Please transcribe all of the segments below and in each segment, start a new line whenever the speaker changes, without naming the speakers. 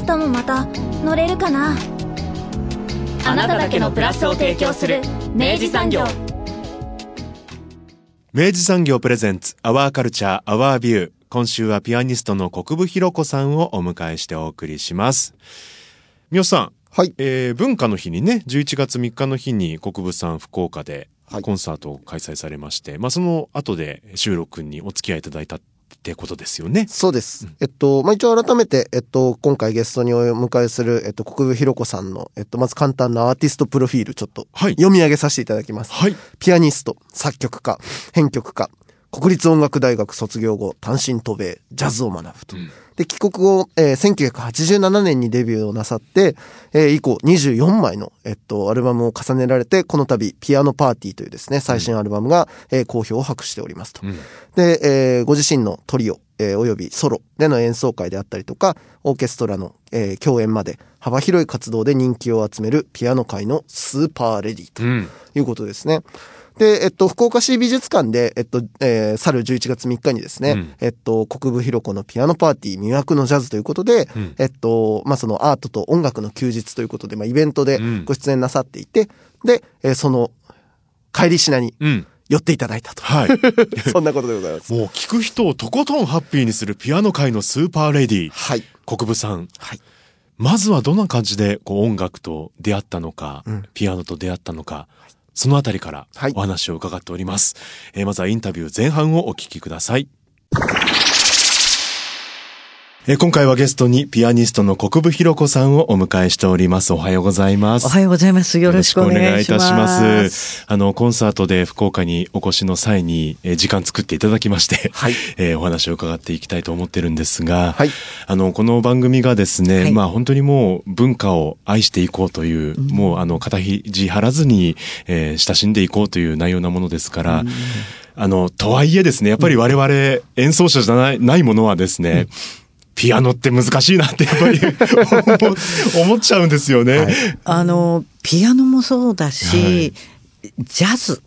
明日もまた乗れるかな？
あなただけのプラスを提供する明治産業。
明治産業プレゼンツアワーカルチャーアワービュー今週はピアニストの国分弘子さんをお迎えしてお送りします。みよさん
はい。
えー文化の日にね11月3日の日に国分さん福岡で
はい。
コンサートを開催されまして、まあその後で収録にお付き合いいただいたってことですよね。
そうです。えっと、まあ、一応改めて、えっと、今回ゲストにお迎えする、えっと、国分弘子さんの、えっと、まず簡単なアーティストプロフィール、ちょっと、
はい
読み上げさせていただきます。
はい。
ピアニスト、作曲家、編曲家、国立音楽大学卒業後、単身渡米、ジャズを学ぶと。で、帰国後、えー1987年にデビューをなさって、えー以降24枚の、えっと、アルバムを重ねられて、この度、ピアノパーティーというですね、最新アルバムが、えー好評を博しておりますと。
うん
で、えーご自身のトリオ、えーおよびソロでの演奏会であったりとか、オーケストラの、えー共演まで幅広い活動で人気を集めるピアノ界のスーパーレディと
うん。
いうことですね。で、えっと、福岡市美術館で、えっと、えー、去る11月3日にですね、
うん
えっと、国分弘子のピアノパーティー魅惑のジャズということで、
うん
えっと、まあ、そのアートと音楽の休日ということで、まあ、イベントで
うん
ご出演なさっていて、で、えーその、帰りしなに
うん。
寄っていただいたと。
はい。
そんなことでございます。
もう聞く人をとことんハッピーにするピアノ界のスーパーレディ、
はい。
国分さん。
はい。
まずはどんな感じでこう音楽と出会ったのか、
うん
ピアノと出会ったのか、そのあたりから
はい
お話を伺っております。えーまずはインタビュー前半をお聞きください。えー今回はゲストにピアニストの国分弘子さんをお迎えしております。おはようございます。
おはようございます。よろしくお願い
いいたします。あの、コンサートで福岡にお越しの際に、えー時間作っていただきまして、
はい
えーお話を伺っていきたいと思ってるんですが、
はい
あの、この番組がですね、
はい
まあ本当にもう文化を愛していこうという、もうあの、肩肘張らずに、えー親しんでいこうという内容なものですから、あの、とはいえですね、やっぱり我々演奏者じゃないないものはですね、ピアノって難しいなってやっぱり思 思っちゃうんですよね。
あの、ピアノもそうだし、ジャズ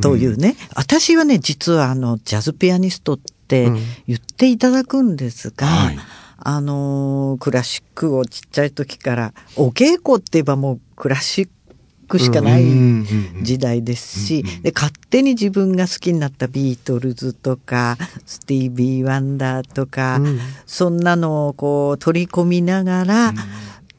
というね、私はね、実はあの、ジャズピアニストって言っていただくんですが、
はい。
あの、クラシックをちっちゃい時から、お稽古って言えばもうクラシックしかない時代ですし、で、勝手に自分が好きになったビートルズとか、スティービー・ワンダーとか、そんなのをこう取り込みながら、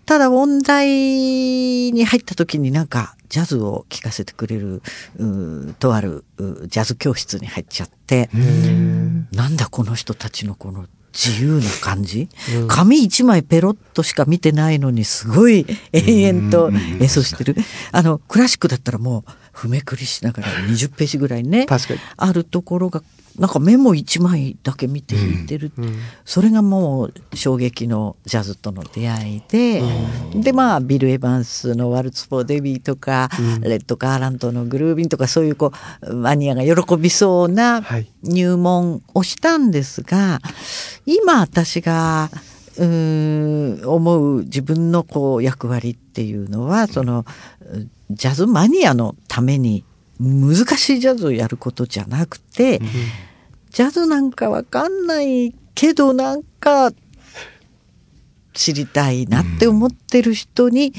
ただ音大に入った時になんかジャズを聴かせてくれる、うとあるうジャズ教室に入っちゃって、なんだこの人たちのこの自由な感じ、紙一枚ペロッとしか見てないのにすごい延々と演奏してる。あの、クラシックだったらもう、譜めくりしながら20ページぐらいね。あるところが、なんかメモ一枚だけ見て弾いてる。それがもう衝撃のジャズとの出会いで、で、まあ、ビル・エヴァンスのワルツ・フォー・デビーとか、レッド・ガーランドのグルービンとか、そういうこう、マニアが喜びそうな
はい
入門をしたんですが、今私が、うーん思う自分のこう役割っていうのは、その、ジャズマニアのために難しいジャズをやることじゃなくて、ジャズなんかわかんないけどなんか知りたいなって思ってる人に、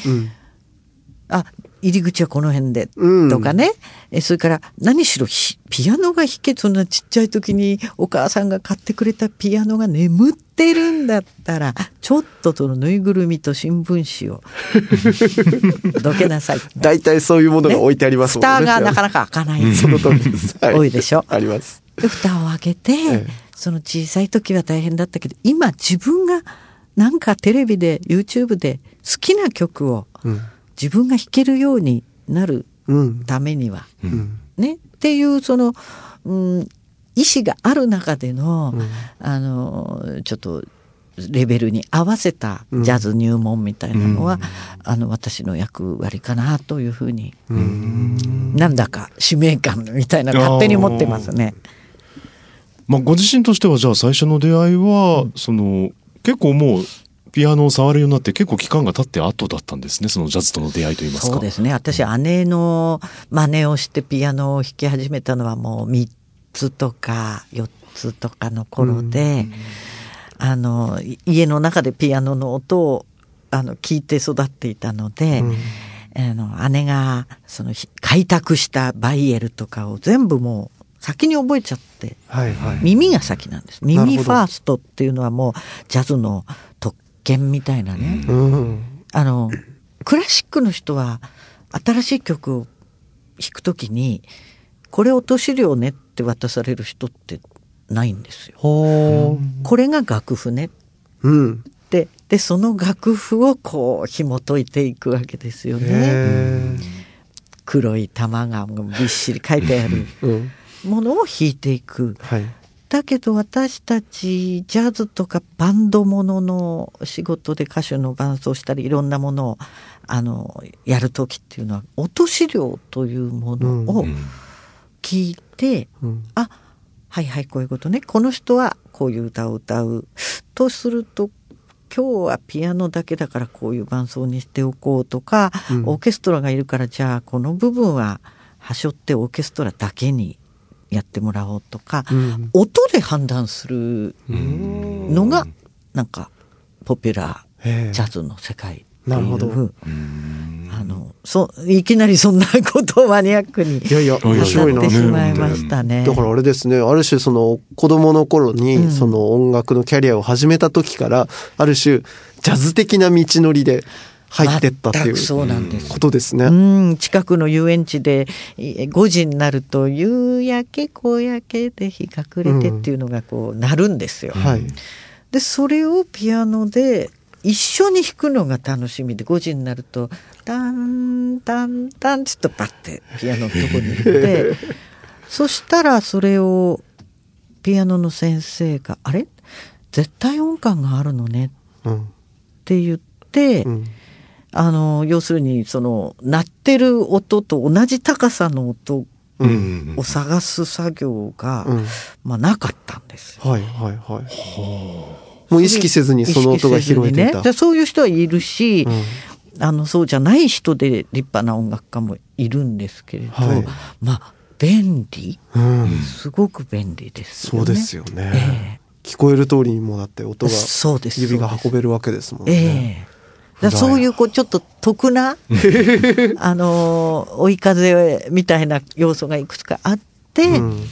あ、入り口はこの辺で、
うん
とかね。えそれから、何しろひピアノが弾け、そんなちっちゃい時にお母さんが買ってくれたピアノが眠ってるんだったら、ちょっとそのぬいぐるみと新聞紙を どけなさい。
大体そういうものが置いてありますもんね。
蓋がなかなか開かない。
その通りです。はい
多いでしょ？
あります。
で蓋を開けて、
え
その小さい時は大変だったけど今自分がなんかテレビで YouTube で好きな曲を自分が弾けるようになる
うん。
ためには、ね。っていうその、うん、意思がある中での、あのちょっとレベルに合わせたジャズ入門みたいなのは、あの私の役割かなというふうに、なんだか使命感みたいな勝手に思ってますね。
まあ、ご自身としてはじゃあ最初の出会いは、その結構もうピアノを触るようになって結構期間が経って後だったんですねそのジャズとの出会いといいますか。
そうですね。私姉の真似をしてピアノを弾き始めたのはもう3つとか4つとかの頃で、あの家の中でピアノの音をあの聞いて育っていたので、あの姉がその開拓したバイエルとかを全部もう先に覚えちゃって、
はいはい、
耳が先なんです。耳ファーストっていうのはもうジャズの特権みたいなね、うん、あのクラシックの人は新しい曲を弾くときにこれ落とし量ねって渡される人ってないんですよ。これが楽譜ね、うん、ででその楽譜をこう紐解いていくわけですよね。黒い玉がびっしり書いてあるものを弾いていく。はいだけど私たちジャズとかバンドものの仕事で歌手の伴奏したりいろんなものをあのやる時っていうのは落とし量というものを聞いて、うん、あはいはいこういうことね。この人はこういう歌を歌うとすると今日はピアノだけだからこういう伴奏にしておこうとか、うん、オーケストラがいるからじゃあこの部分ははしょってオーケストラだけにやってもらおうとか、うん、音で判断するのがなんかポピュラージャズの世界なるほど。あの、そう、いきなりそんなことをマニアックに。いやいや、面白いな。ってしまいましたね。
だからあれですね、ある種その子供の頃に、その音楽のキャリアを始めた時から、ある種、ジャズ的な道のりで、入ってったっていうそうなんです。ことですね。う
ん近くの遊園地で5時になると夕焼け小焼けで日が暮れてっていうのがこうなるんですよ。うん。はい、でそれをピアノで一緒に弾くのが楽しみで5時になるとタンタンタンちょっとパッてピアノのとこに行ってそしたらそれをピアノの先生が「あれ？絶対音感があるのね」って言って、うんあの要するにその鳴ってる音と同じ高さの音を探す作業が、うん、まあなかったんです。
はいはいはい。もう意識せずにその音が拾えてた。
ね、そういう人はいるし、うん、あのそうじゃない人で立派な音楽家もいるんですけれど、はい、まあ便利、うん、すごく便利です
よね。そうですよね。えー、聞こえる通りにもだって音が指が運べるわけですもんね。えー
だそういうこうちょっと得な あの追い風みたいな要素がいくつかあって、うん、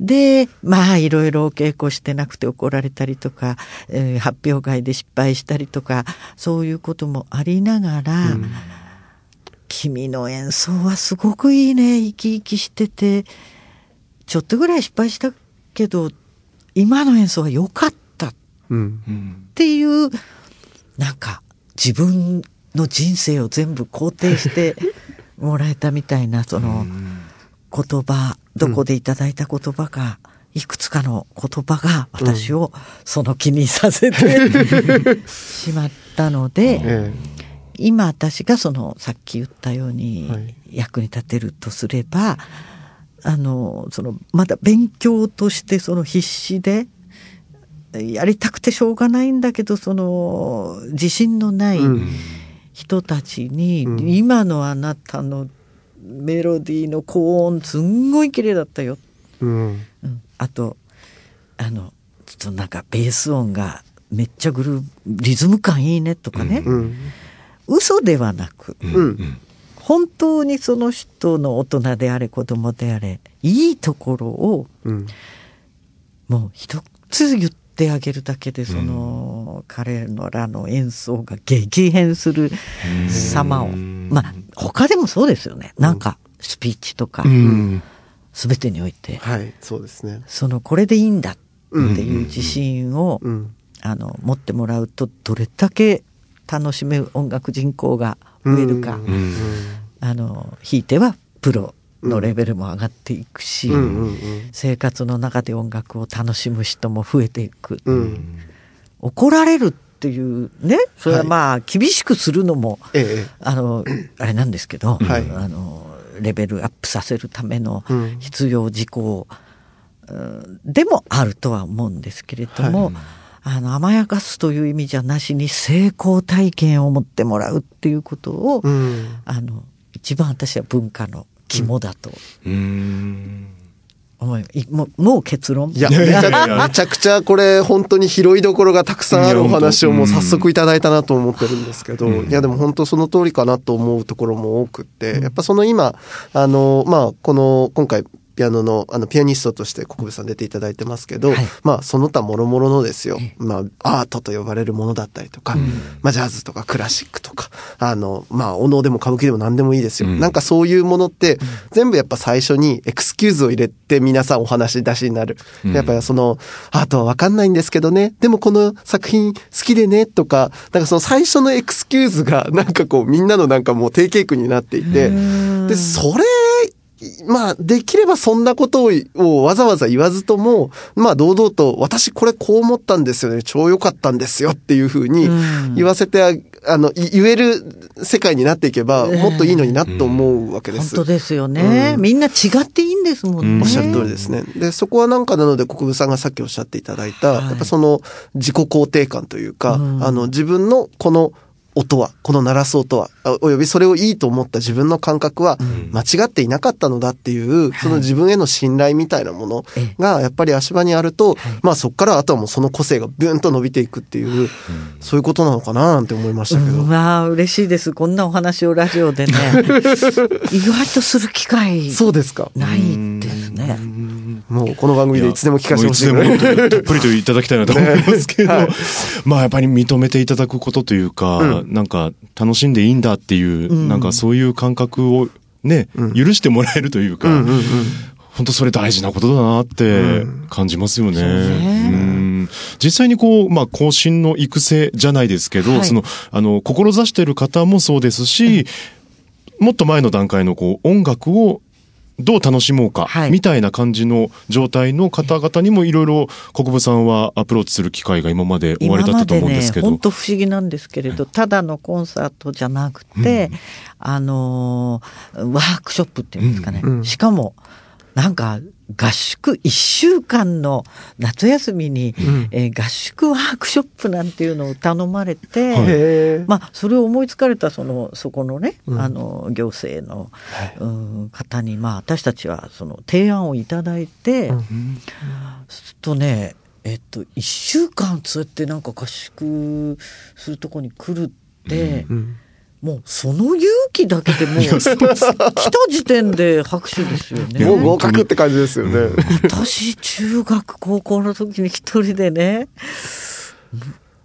でまあいろいろお稽古してなくて怒られたりとか、えー、発表会で失敗したりとかそういうこともありながら、うん、君の演奏はすごくいいね。生き生きしてて。ちょっとぐらい失敗したけど今の演奏は良かった、うん、っていうなんか自分の人生を全部肯定して もらえたみたいなその言葉どこでいただいた言葉が、いくつかの言葉が私をその気にさせて しまったので、今私がそのさっき言ったように役に立てるとすれば、あのそのまだ勉強としてその必死でやりたくてしょうがないんだけどその自信のない人たちに、うん、今のあなたのメロディーの高音すんごい綺麗だったよ、うん、うん、あとあのちょっとなんかベース音がめっちゃグルーリズム感いいねとかね、うん、嘘ではなく、うん、本当にその人の大人であれ子供であれいいところを、もう一つ言ってってあげるだけでその、彼のらの演奏が激変する様を。まあ他でもそうですよね。なんかスピーチとか、全てにおいて、
はいそうですね。
そのこれでいいんだっていう自信を、あの持ってもらうとどれだけ楽しめる音楽人口が増えるか、あのひいてはプロのレベルも上がっていくし、うん生活の中で音楽を楽しむ人も増えていく、うん、怒られるっていうねそれはまあ厳しくするのも、
ええ。
あのあれなんですけど、
はい。
あのレベルアップさせるための
うん。
必要事項、うんでもあるとは思うんですけれども、あの甘やかすという意味じゃなしに成功体験を持ってもらうっていうことを、
うん。
あの一番私は文化の肝だと。
うーん。
思い、いもうもう結論？
いや、めちゃめちゃくちゃこれ本当に拾いどころがたくさんあるお話をもう早速いただいたなと思ってるんですけど、いやでも本当その通りかなと思うところも多くって、やっぱその今、あの、まあ、この、今回、ピアノの、あの、ピアニストとして国分さん出ていただいてますけど、
はい。
まあ、その他諸々のですよ、まあ、アートと呼ばれるものだったりとか、まあ、ジャズとかクラシックとか、あの、まあ、お能でも歌舞伎でも何でもいいですよ。
うん。
なんかそういうものって、全部やっぱ最初にエクスキューズを入れて皆さんお話出しになる。
うん。
やっぱりその、アートはわかんないんですけどね、でもこの作品好きでね、とか、なんかその最初のエクスキューズが、なんかこう、みんなのなんかもう定型句になっていて、で、それ、まあ、できればそんなことををわざわざ言わずとも、まあ、堂々と、私これこう思ったんですよね、超良かったんですよっていうふうに
うん。
言わせてあ、あの、い言える世界になっていけば、もっといいのになと思うわけです。
本当ですよね、
うん。
みんな違っていいんですもんね、
うん
おっしゃる通りですね。で、そこはなんかなので、国分さんがさっきおっしゃっていただいた、
はい。
やっぱその自己肯定感というか、
うん。
あの、自分のこの音は、この鳴らす音は、あおよびそれをいいと思った自分の感覚は、間違っていなかったのだっていう、その自分への信頼みたいなもの
え
が、やっぱり足場にあると、まあそこからあとはもうその個性がブーンと伸びていくっていう、そういうことなのかななんて思いましたけど。
うん。まあ嬉しいです。こんなお話をラジオでね。意外とする機会
そうですか。
ないですね。
もうこの番組でいつでも聞かせてほしい。い
いつでもたっぷりといただきたいなと思いますけど、
はい。
まあやっぱり認めていただくことというか、
う
なんか楽しんでいいんだっていう、
うん。
なんかそういう感覚をね、
うん。
許してもらえるというか、
うんうんうん。
本当それ大事なことだなって感じますよね。
そうね。
うん。実際にこう、まあ、後進の育成じゃないですけど、
はい。
その、あの、志してる方もそうですし、もっと前の段階のこう、音楽をどう楽しもうか、
はい。
みたいな感じの状態の方々にもいろいろ国分さんはアプローチする機会が今まで終わりだったと思うんですけど。
本当不思議なんですけれど、ただのコンサートじゃなくて、あのーワークショップっていうんですかね。
うん。うん。
しかも、なんか、合宿1週間の夏休みに、
ん。
えー合宿ワークショップなんていうのを頼まれて。まあ、それを思いつかれたそのそこのね、
うん。
あの行政の、うん方に、まあ、私たちはその提案をいただいて、
うん
するとねえっと1週間そうやってなんか合宿するとこに来るって、
うん
もうその勇気だけでもう 来た時点で拍手ですよね。
もう合格って感じですよね。
私中学高校の時に一人でね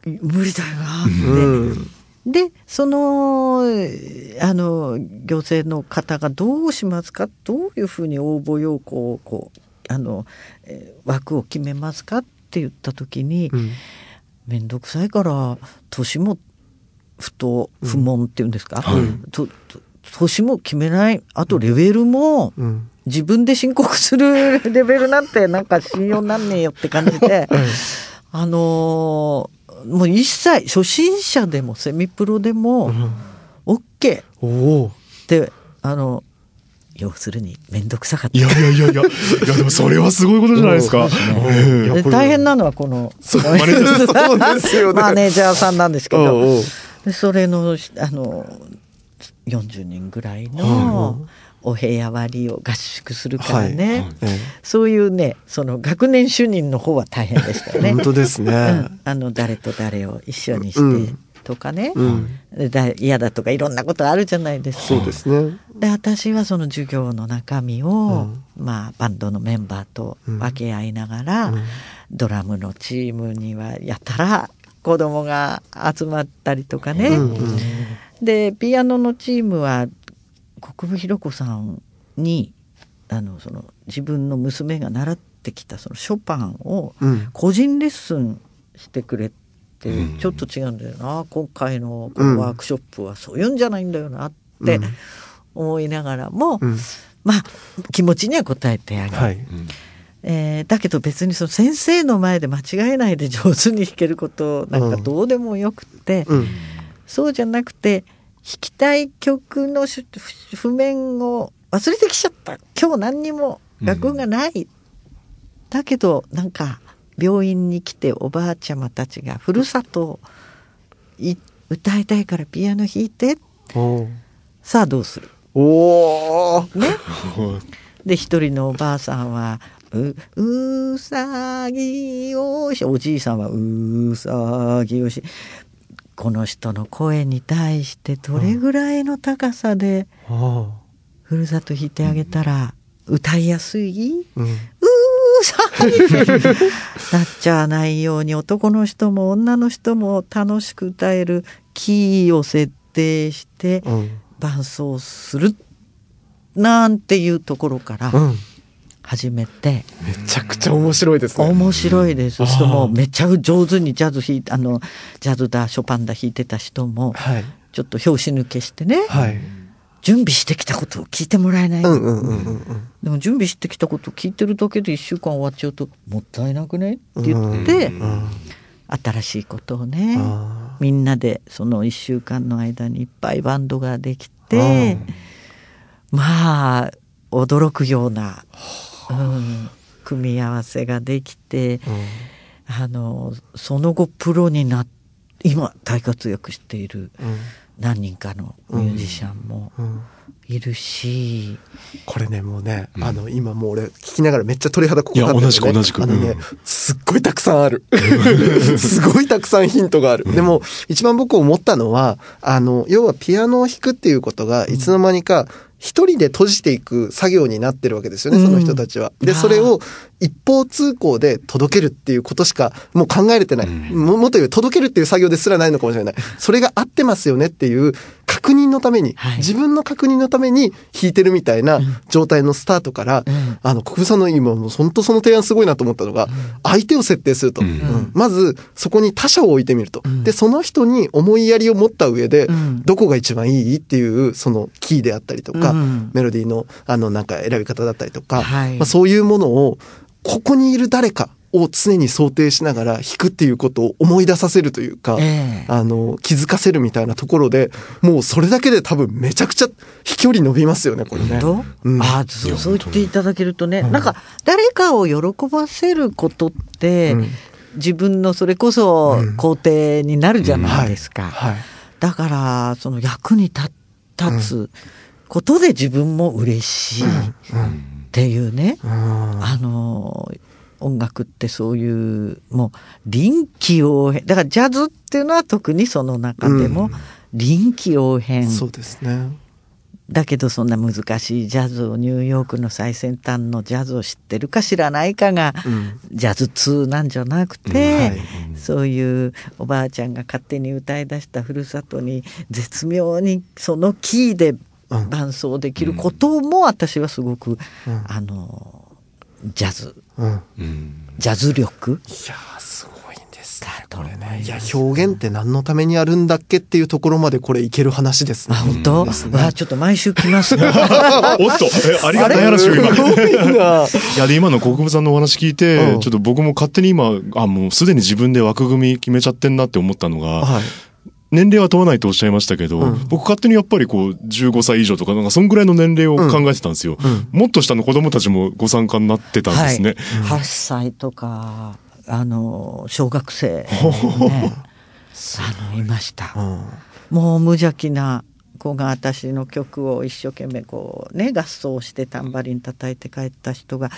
む無理だよなって。
うん。
でそのあの行政の方がどうしますか？どういうふうに応募要項をこうあの、えー枠を決めますか？って言った時に
うん
面倒くさいから年も不当不問っていうんですか、
はい。
とと年も決めない。あとレベルも
うん。
自分で申告する レベルなんてなんか信用なんねえよって感じで。あのーもう一切初心者でもセミプロでも OK っ。てあの要するに面倒くさかった。
いやいやいやいや、いやでもそれはすごいことじゃないですか。ええ
で大変なのはこの
マネージャー
さん。なんですけどでそれのあの40人ぐらいのお部屋割りを合宿するからね、
え
そういうねその学年主任の方は大変でしたよね。
え 本当ですね。
うん、あの誰と誰を一緒にして、
うん。
とかね、
うん。
でだ嫌だとかいろんなことあるじゃないですか。
そうですね。
で私はその授業の中身を、まあ、バンドのメンバーと分け合いながら、ドラムのチームにはやたら子供が集まったりとかね、
うんうん。
でピアノのチームは国分弘子さんにあのその自分の娘が習ってきたそのショパンを
うん。
個人レッスンしてくれて、
うん。
ちょっと違うんだよな。今回のこのワークショップはそういうんじゃないんだよなって
うん。
思いながらも、
うん。
まあ気持ちには応えてあげる。
はい。
えーだけど別にその先生の前で間違えないで上手に弾けることなんかどうでもよくて、
うん。
そうじゃなくて弾きたい曲のし譜面を忘れてきちゃった。今日何にも楽譜がない、だけどなんか病院に来ておばあちゃまたちがふるさと歌いたいからピアノ弾いて。さあどうする？
おー。
ね。で一人のおばあさんはううさぎをしおじいさんはうさぎをしこの人の声に対してどれぐらいの高さで
あ
ふるさと弾いてあげたら歌いやすい、
ーうん。
うーさぎなっちゃわないように男の人も女の人も楽しく歌えるキーを設定して
うん。
伴奏するなんていうところから
うん。
始めて、
めちゃくちゃ面白いですね。
面白いです。人もめっちゃ上手にジャズ弾いてあのジャズだショパンだ弾いてた人も
はい。
ちょっと拍子抜けしてね、
はい。
準備してきたことを聞いてもらえない、
うんうんうんうんうん。
でも準備してきたことを聞いてるだけで1週間終わっちゃうともったいなくねって言って、
うん。
新しいことをね、
あ
みんなでその1週間の間にいっぱいバンドができて、まあ驚くような、うん、組み合わせができて、あのその後プロになっ今大活躍している
うん。
何人かのミュージシャンも
うん。
いるし、
これねもうね、あの今もう俺聞きながらめっちゃ鳥肌ここ
いや
立ってるね。
同じく同じく
あのね、
うん。
すっごいたくさんある。すごいたくさんヒントがある、でも一番僕思ったのはあの要はピアノを弾くっていうことがいつの間にか一人で閉じていく作業になってるわけですよね、その人たちは。で、それを一方通行で届けるっていうことしかもう考えれてない。ももっと言う届けるっていう作業ですらないのかもしれない。それが合ってますよねっていう確認のために、
はい。
自分の確認のために弾いてるみたいな状態のスタートから、
うん。
あの、国分さんの今、もう本当その提案すごいなと思ったのが、相手を設定すると。うん。まず、そこに他者を置いてみると。で、その人に思いやりを持った上で、
ん。
どこが一番いいっていう、そのキーであったりとか、
うん。
メロディーの、あの、なんか選び方だったりとか、
はい。
まあ、そういうものを、ここにいる誰かを常に想定しながら弾くっていうことを思い出させるというか、
ええ。
あの、気づかせるみたいなところで、もうそれだけで多分めちゃくちゃ飛距離伸びますよね、これね。
と、
うん。
ああそうそう言っていただけるとね、なんか誰かを喜ばせることって、
うん。
自分のそれこそ肯定になるじゃないですか。
はい。
だからその役に立立つことで自分も嬉しいっていうね、あの音楽ってそういうもう臨機応変。だからジャズっていうのは特にその中でも臨機応変、
そうですね。
だけどそんな難しいジャズをニューヨークの最先端のジャズを知ってるか知らないかが、
うん。
ジャズ通なんじゃなくて、
うんはい。
そういうおばあちゃんが勝手に歌い出したふるさとに絶妙にそのキーで伴奏できることも私はすごく、あのジャズ
うん。
うん
ジャズ力
いやー、すごいんですね。これね。いや、表現って何のためにあるんだっけっていうところまでこれいける話ですね。
あ本当、わあちょっと毎週来ますね
おっとえありがたい話を今。いや、で、今の国分さんのお話聞いて、
うん
ちょっと僕も勝手に今、あ、もうすでに自分で枠組み決めちゃってんなって思ったのが、
はい。
年齢は問わないとおっしゃいましたけど、
うん。
僕勝手にやっぱりこう、15歳以上とか、なんかそんぐらいの年齢を考えてたんですよ。もっと下の子供たちもご参加になってたんですね。
はい、8歳とかあの小学生、ね、あのいました、
うん。
もう無邪気な子が私の曲を一生懸命こうね合奏してタンバリン叩いて帰った人が、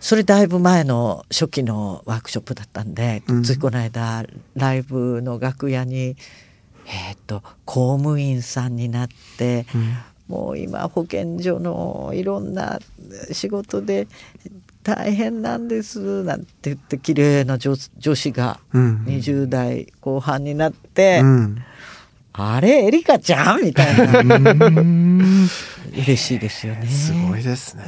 それだいぶ前の初期のワークショップだったんで、
うん。
ついこの間ライブの楽屋にえっ、と公務員さんになって、もう今保健所のいろんな仕事で大変なんですなんて言って綺麗な女女子が
うん
20代後半になって、
うん。
あれエリカちゃんみたいな嬉しいですよね。
すごいですね。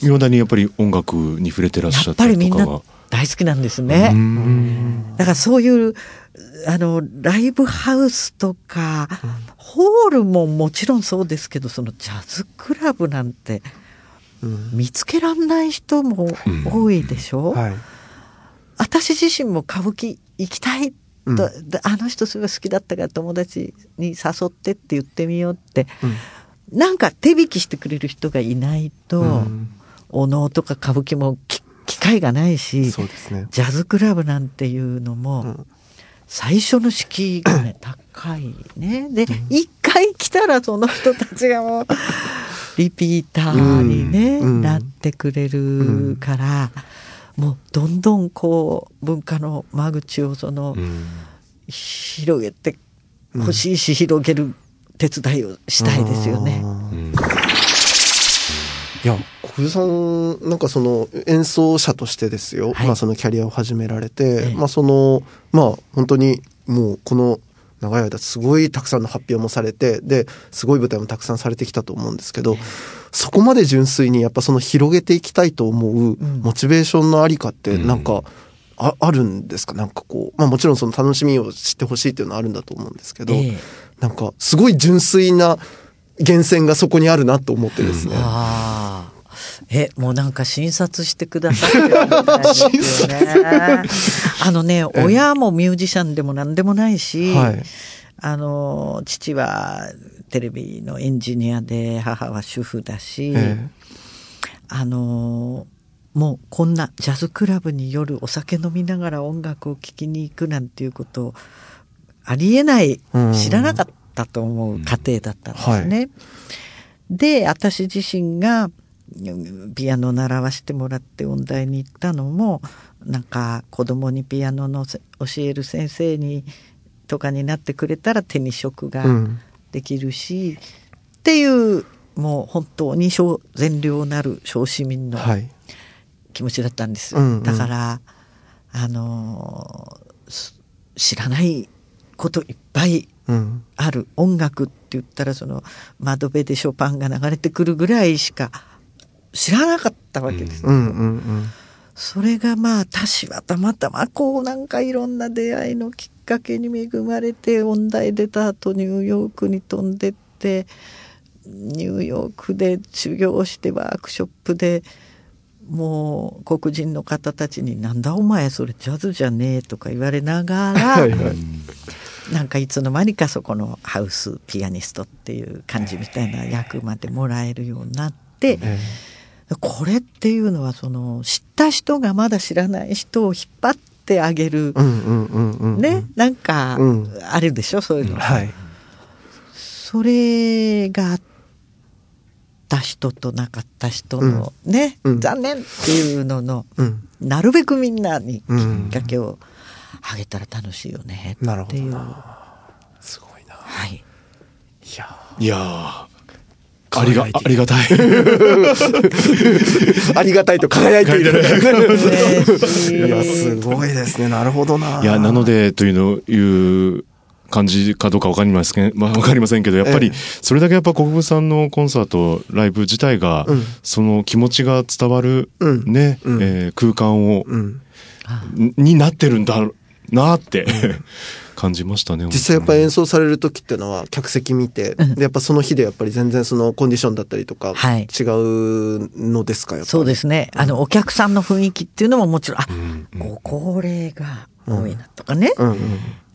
いまだにやっぱり音楽に触れてらっしゃ
やっ
った
ぱりみんな
りとかは。
大好きなんですね。だからそういうあのライブハウスとか、ホールももちろんそうですけどそのジャズクラブなんて
うん。
見つけらんない人も多いでしょ、
はい。
私自身も歌舞伎行きたい。と、
うん。
であの人すごい好きだったから友達に誘ってって言ってみようって、
うん。
なんか手引きしてくれる人がいないと、
うん。
お能とか歌舞伎もき機会がないし
ね。
ジャズクラブなんていうのも、
うん
最初の敷居がね 高いね。で一、回来たらその人たちがもうリピーターにね、
うん。
なってくれるから、もうどんどんこう文化の間口をその、
うん。
広げてほしいし、広げる手伝いをしたいですよね。
いや、小遊さん、なんかその演奏者としてですよ、
はい。
まあそのキャリアを始められて、
ええ。
まあその、まあ本当にもうこの長い間すごいたくさんの発表もされて、で、すごい舞台もたくさんされてきたと思うんですけど、そこまで純粋にやっぱその広げていきたいと思うモチベーションのありかってなんか、ああるんですか？なんかこう、まあもちろんその楽しみを知ってほしいっていうのはあるんだと思うんですけど、
ええ。
なんかすごい純粋な源泉がそこにあるなと思ってですね。
ああ。え、もうなんか診察してくださってるみたいですよね。あのね、親もミュージシャンでも何でもないし、
はい。
あの、父はテレビのエンジニアで、母は主婦だし、
え
あの、もうこんなジャズクラブに夜お酒飲みながら音楽を聴きに行くなんていうことありえない
うん。
知らなかったと思う家庭だったんですね。で私自身がうんピアノを習わせてもらって音大に行ったのもなんか子供にピアノのせ教える先生にとかになってくれたら手に職が
うん
できるし、っていうもう本当に小善良なる小市民の
はい。
気持ちだったんです、
うんうん
だからあの知らないこといっぱい
うん。
ある音楽って言ったらその窓辺でショパンが流れてくるぐらいしか知らなかったわけです、
うんうんうん。
それがまあ私はたまたまこうなんかいろんな出会いのきっかけに恵まれて音大出た後ニューヨークに飛んでってニューヨークで修行してワークショップでもう黒人の方たちに「なんだお前それジャズじゃねえ」とか言われながら、
はいはい。
なんかいつの間にかそこのハウスピアニストっていう感じみたいな役までもらえるようになって、
え
これっていうのはその知った人がまだ知らない人を引っ張ってあげる。ね、なんか
うん
あるでしょそういうの、
はい。
それがあった人となかった人のね、
うん
残念っていうのの
うん。
なるべくみんなにき
うん
っかけをあげたら楽しいよねっていう、
な。すごいな。
はい
いや
いやーありが、
輝いて
ありがたい。
ありがたいと輝いている。
い
いや、すごいですね。なるほどな。
いや、なので、というの、いう感じかどうかわかりません、まあ、わかりませんけど、やっぱり
ええ、
それだけやっぱ国分さんのコンサート、ライブ自体が、
うん
その気持ちが伝わる、
うん
ね、
うん
えー空間を、
うん。
になってるんだなって、感じましたね。
実際やっぱり演奏される時っていうのは客席見て、でやっぱその日でやっぱり全然そのコンディションだったりとか
はい
違うのですかやっぱり？
そうですね。あの、お客さんの雰囲気っていうのももちろん、あ、
んうん
ご高齢が多いなとかね。
うんうん。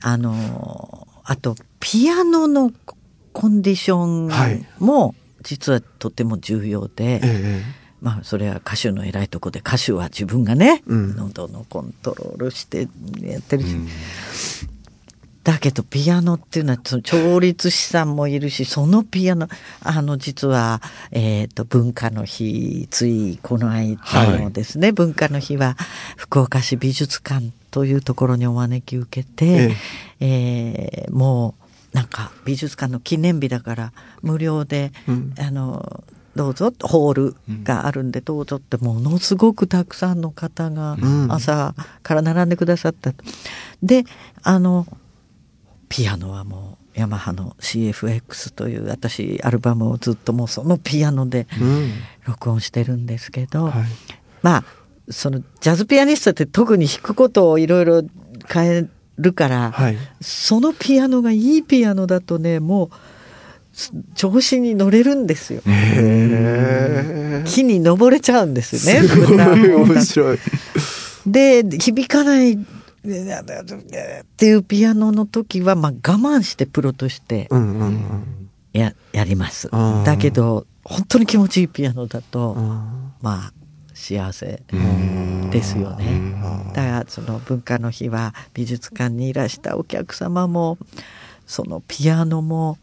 あの、あと、ピアノのコンディショ
はい
ンも、実はとても重要で、
ええ
まあ、それは歌手の偉いとこで、歌手は自分がね、
うん
喉のコントロールしてやってるし、
うん
だけどピアノっていうのは調律師さんもいるしそのピアノあの実は、えー、と文化の日ついこの間のですね、文化の日は福岡市美術館というところにお招き受けて、えーもうなんか美術館の記念日だから無料で、
うん。
あのどうぞホールがあるんでどうぞってものすごくたくさんの方が
うん。
朝から並んでくださった。であのピアノはもうヤマハの CFX という私アルバムをずっともうそのピアノで
うん
録音してるんですけど、
はい
まあそのジャズピアニストって特に弾くことをいろいろ変えるから、
はい
そのピアノがいいピアノだとねもう調子に乗れるんですよ。
へ
木に登れちゃうんですよね。
すごい面白い。
で、響かないっていうピアノの時は、まあ我慢してプロとして
うんうん
ややります
うん。
だけど、本当に気持ちいいピアノだと
う、ん。
まあ幸せですよね。だからその文化の日は美術館にいらしたお客様もそのピアノも、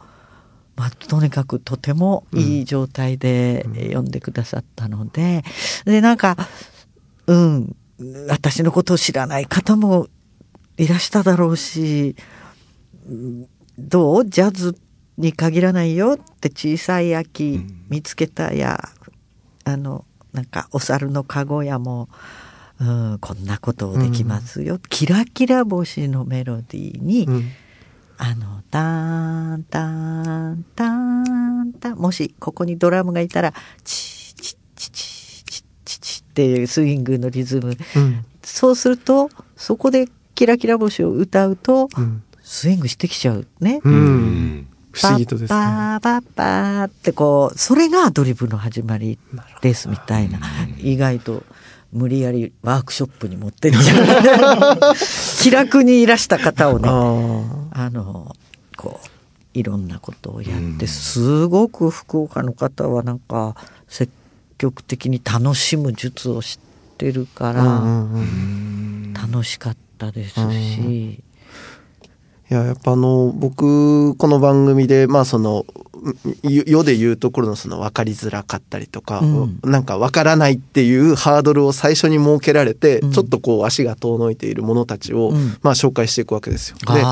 まあ、とにかくとてもいい状態で読んでくださったので、でなんかうん私のことを知らない方もいらしただろうしうんどう？ジャズに限らないよって小さい秋見つけたやあのなんかお猿の籠やも、うん、こんなことできますよ、キラキラ星のメロディーに、
うん。
あの、ターン、ターン、ターン、ターン、もしここにドラムがいたら、チーっていうスイングのリズム。
うん
そうすると、そこでキラキラ星を歌うと、
うん
スイングしてきちゃうね。
う
うんん
不思議とですね。
パッパーパッパーってこう、それがアドリブの始まりですみたいな。意外と無理やりワークショップに持ってっちゃう。気楽にいらした方をね、
あ
あの、こう、いろんなことをやって、すごく福岡の方はなんか積極的に楽しむ術を知ってるから、楽しかったですし、
いや、やっぱあの、僕、この番組で、まあその、よ世で言うところのその分かりづらかったりとか、
うん。
なんか分からないっていうハードルを最初に設けられて、
うん。
ちょっとこう足が遠のいている者たちを、
うん。
まあ紹介していくわけですよ。で、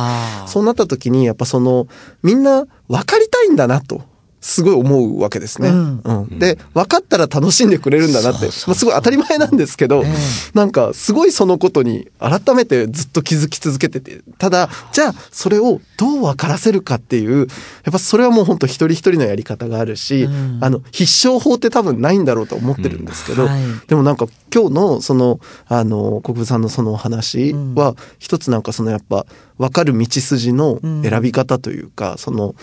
そうなった時に、やっぱその、みんな分かりたいんだなと。すごい思うわけですね。
うん。
うん。で、分かったら楽しんでくれるんだなって、
そうそう。
まあすごい当たり前なんですけど、
ええ。
なんかすごいそのことに改めてずっと気づき続けてて、ただ、じゃあそれをどう分からせるかっていう、やっぱそれはもう本当一人一人のやり方があるし、
うん。
あの、必勝法って多分ないんだろうと思ってるんですけど、
うん。はい。
でもなんか今日のその、あの、国分さんのそのお話は、一つなんかそのやっぱ分かる道筋の選び方というか、その、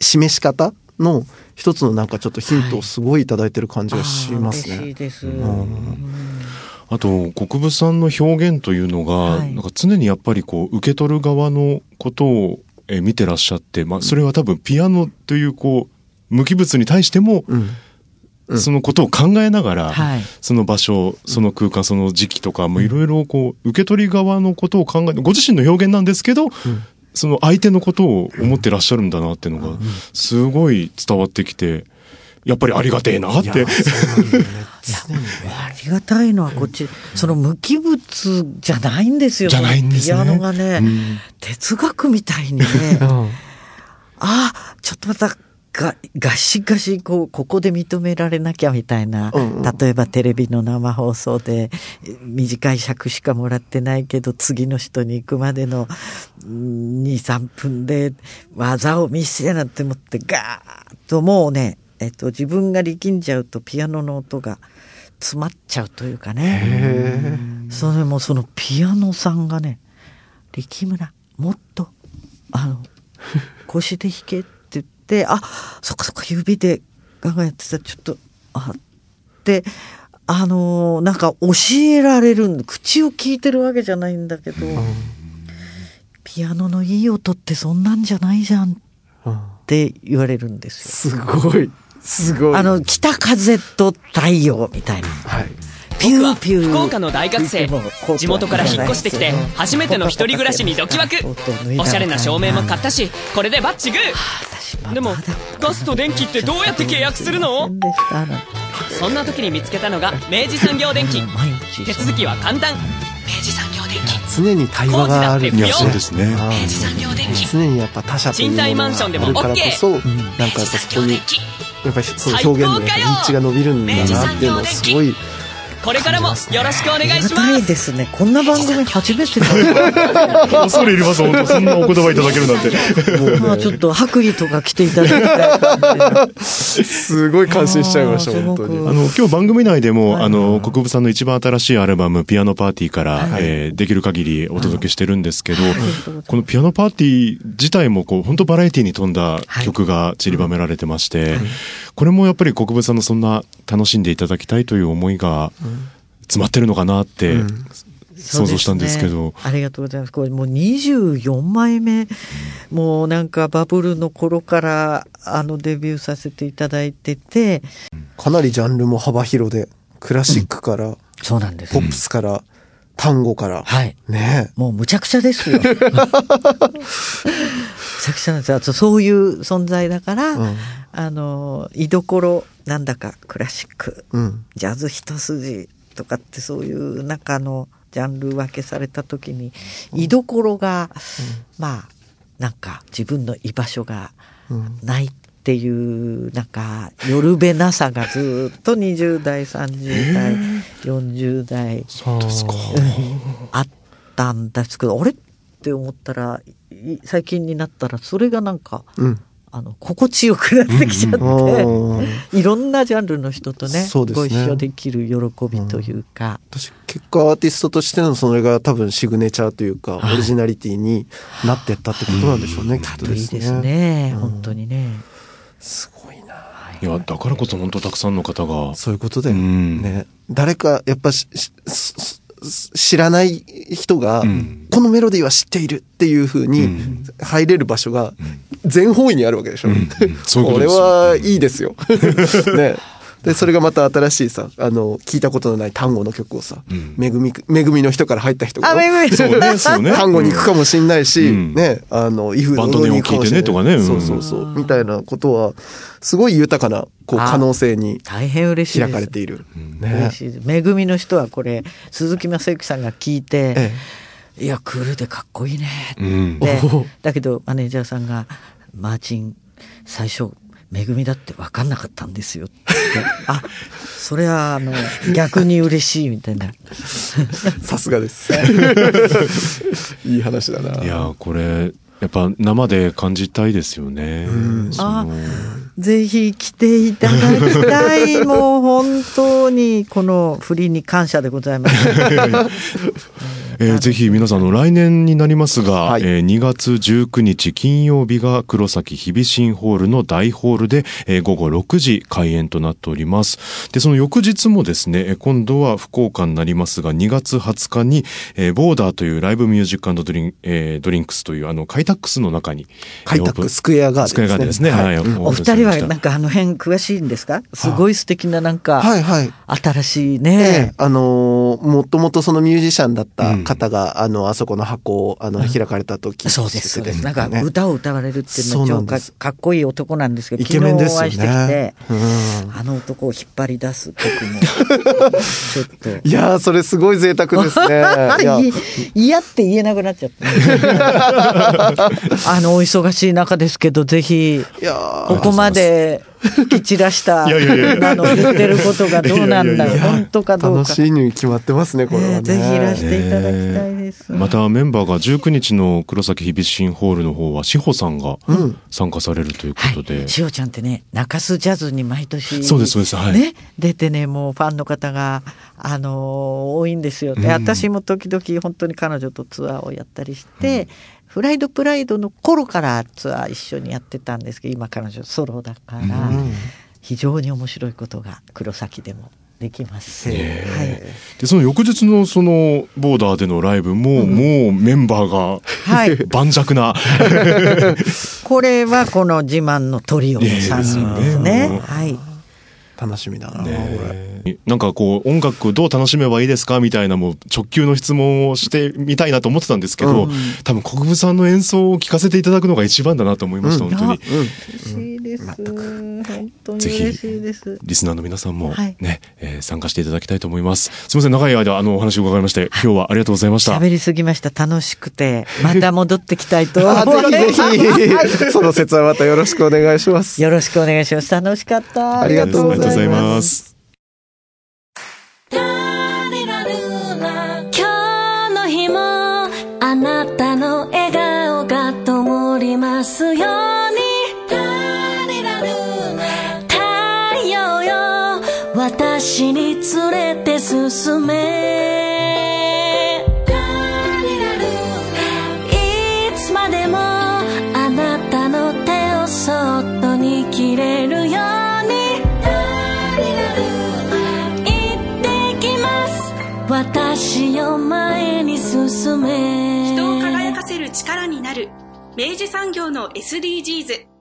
示し方の一つのなんかちょっとヒントをすごいいただいてる感じがしますね。
あ
と国分さんの表現というのが、
はい。
なんか常にやっぱりこう受け取る側のことをえー見てらっしゃって、まあ、それは多分ピアノというこう無機物に対しても、
うん。
そのことを考えながら、
はい。
その場所その空間その時期とかもいろいろこう受け取り側のことを考えご自身の表現なんですけど、その相手のことを思ってらっしゃるんだなっていうのがすごい伝わってきてやっぱりありがてえなって。
ありがたいのはこっち、その無機物じゃないんですよ。
じゃないんですね。
ピアノがね、
うん。
哲学みたいにね、
うん。
あ、ちょっとまた、が、ガシガシ、こう、ここで認められなきゃみたいな、
うんうん。
例えばテレビの生放送で、え短い尺しかもらってないけど、次の人に行くまでのうん2、3分で技を見せなんて思って、ガーッともうね、えっと、自分が力んじゃうとピアノの音が詰まっちゃうというかね。
へ
それもそのピアノさんがね「力村もっとあの 腰で弾け」ってて「あそっかそっか指で考えてたちょっとあ」ってあのなんか教えられるん口を聞いてるわけじゃないんだけど、ピアノのいい音ってそんなんじゃないじゃんっ
うん
て言われるんですよ。
すごい。すごい。
あの北風と太陽みたいな。
はい。
ピューピュー
福岡の大学生地元から引っ越してきて初めての一人暮らしにドキワクおしゃれな照明も買ったしこれでバッチグーでもガスと電気ってどうやって契約するの？そんな時に見つけたのが明治産業電機。手続きは簡単。明治産業電機。
常に対話がある。
工事だって
いやそうですね。
明治産業電機。
常にやっぱ他者と
賃貸マンションでも
があるからこそ、なんかやっぱそこに、やっぱりその表現のやっぱリーチが伸びるんだなっていうのをすごい
これからもよろしくお願いしま
ありがたい
す
ですね。こんな番組初めてだ。
恐れ入ります、本当そんなお言葉いただけるなんて。
まあ ちょっと白衣とか着ていただきたい。
すごい感心しちゃいました、本当に。
あの、今日番組内でも、
はい
あの、国分さんの一番新しいアルバム、ピアノパーティーから、
はい
えーできる限りお届けしてるんですけど、このピアノパーティー自体も、こう、本当バラエティに富んだ曲が散りばめられてまして、これもやっぱり国分さんのそんな楽しんでいただきたいという思いが詰まってるのかなって、想像したんですけど
ね、ありがとうございます。これもう24枚目、もうなんかバブルの頃からあのデビューさせていただいてて、
かなりジャンルも幅広で、クラシックから、
そうなんです
ポ。ップスから、単語から。
はい。
ね
もうむちゃくちゃですよ。むちゃくちゃなんですよ。あとそういう存在だから、
うん
あの、居所、なんだかクラシック、
うん。
ジャズ一筋とかってそういう中のジャンル分けされた時に、居所が、まあ、なんか自分の居場所が
うん。
ないっていう、なんか、夜べなさがずっと20代、30代、40代、
そうですか。
あったんですけど、あれ？って思ったら、い最近になったら、それがなんか、
うん。
あの、心地よくなってきちゃって、
うん
いろんなジャンルの人とね、
ね。
ご一緒できる喜びというか、
私結果アーティストとしてのそれが多分シグネチャーというか、
はい。
オリジナリティになってったってことなんでしょうね、きっとですね。
いいですね、
うん。
本当にね。
すごいな。
い。や、だからこそ本当たくさんの方が、
そういうことだよ。
うん。
ね。誰か、やっぱし知らない人が、
うん
このメロディーは知っているっていう風に
うん
入れる場所が全方位にあるわけでしょ。
うこ
れはいいですよ。ね。で、それがまた新しいさ、あの、聞いたことのない単語の曲をさ、
うん
めぐみ、めぐみの人から入った人が、
あ、めぐみ
そうね、そうね。
単語に行くかもしんないし、
うん
ね、あの、イフ
バンドネオン聞いてねとかねうん
そうそうそう。みたいなことは、すごい豊かな、こう、
あ
可能性に
大変嬉しい。
開かれている。
嬉
ね。
しい。めぐみの人はこれ、鈴木雅之さんが聞いて、
え
いや、クールでかっこいいねだけどマネージャーさんが「マーチン最初めぐみだって分かんなかったんですよ」あそれはあの 逆に嬉しいみたいな
さすがです。いい話だな。
いや、これ、やっぱ生で感じたいですよね。
ん
その
ぜひ来ていただきたいもう本当にこの振りに感謝でございます
えーぜひ皆さんあの来年になりますが、
はい。
えー2月19日金曜日が黒崎日比新ホールの大ホールで、えー午後6時開演となっております。で、その翌日もですね、えー今度は福岡になりますが、2月20日に、えーボーダーというライブミュージックドリン,、えードリンクスというあの、カイタックスの中に、
開拓スクエアガーデン
スクエアガーデンですね。はい。
お二人はなんかあの辺詳しいんですか？すごい素敵ななんか
はいはい。
新しい
え
ね。
え、あのーもともとそのミュージシャンだった方が、あの、あそこの箱を、あの、開かれた時
そうです、そうです。なんか
ね
歌を歌われるっていうのは超かっこいい男なんですけど、
イケメンですよね
昨日お会いしてきて、
うん
あの男を引っ張り出す曲も、ちょっと。
いやー、それすごい贅沢ですね。
嫌って言えなくなっちゃった。あの、お忙しい中ですけど、ぜひ、ここまで吹き散らした、
いやいやいや
なの言ってることがどうなんだろう。
いやいやいや
本当かどうか。
楽しいに決まってますね、これはね。
ねぜひいらしていただきたいです。
またメンバーが19日の黒崎日比新ホールの方は志保さんが
うん
参加されるというこ
はい
とで、。
しおちゃんってね、中洲ジャズに毎年、
そうですそうですはい
ね、出てね、もうファンの方が、あのー多いんですよ。で、
うん
私も時々本当に彼女とツアーをやったりして、フライドプライドの頃からツアー一緒にやってたんですけど、今彼女ソロだから、
うん
非常に面白いことが黒崎でもできます。はい。
でその翌日のそのボーダーでのライブも、もうメンバーが
はい。
盤石な
これはこの自慢のトリオの3人ですね。
ね
はい。
楽しみだな、これ。
ねなんかこう音楽どう楽しめばいいですかみたいなもう直球の質問をしてみたいなと思ってたんですけど、
うん
多分国分さんの演奏を聞かせていただくのが一番だなと思いました、
うん
本当に。
嬉しいです。本当に
ぜひ
嬉しいです。
リスナーの皆さんも
はい
ね、えー参加していただきたいと思います。すみません、長い間あのお話を伺いまして、今日はありがとうございました。
喋りすぎました。楽しくて、また戻ってきたいと
あ
思います。
ぜひぜひ、その説はまたよろしくお願いします。
よろしくお願いします。楽しかった。
ありがとうございます
ございます。
あなたの笑顔が灯りますように太陽よ私に
連れて進め明治産業の SDGs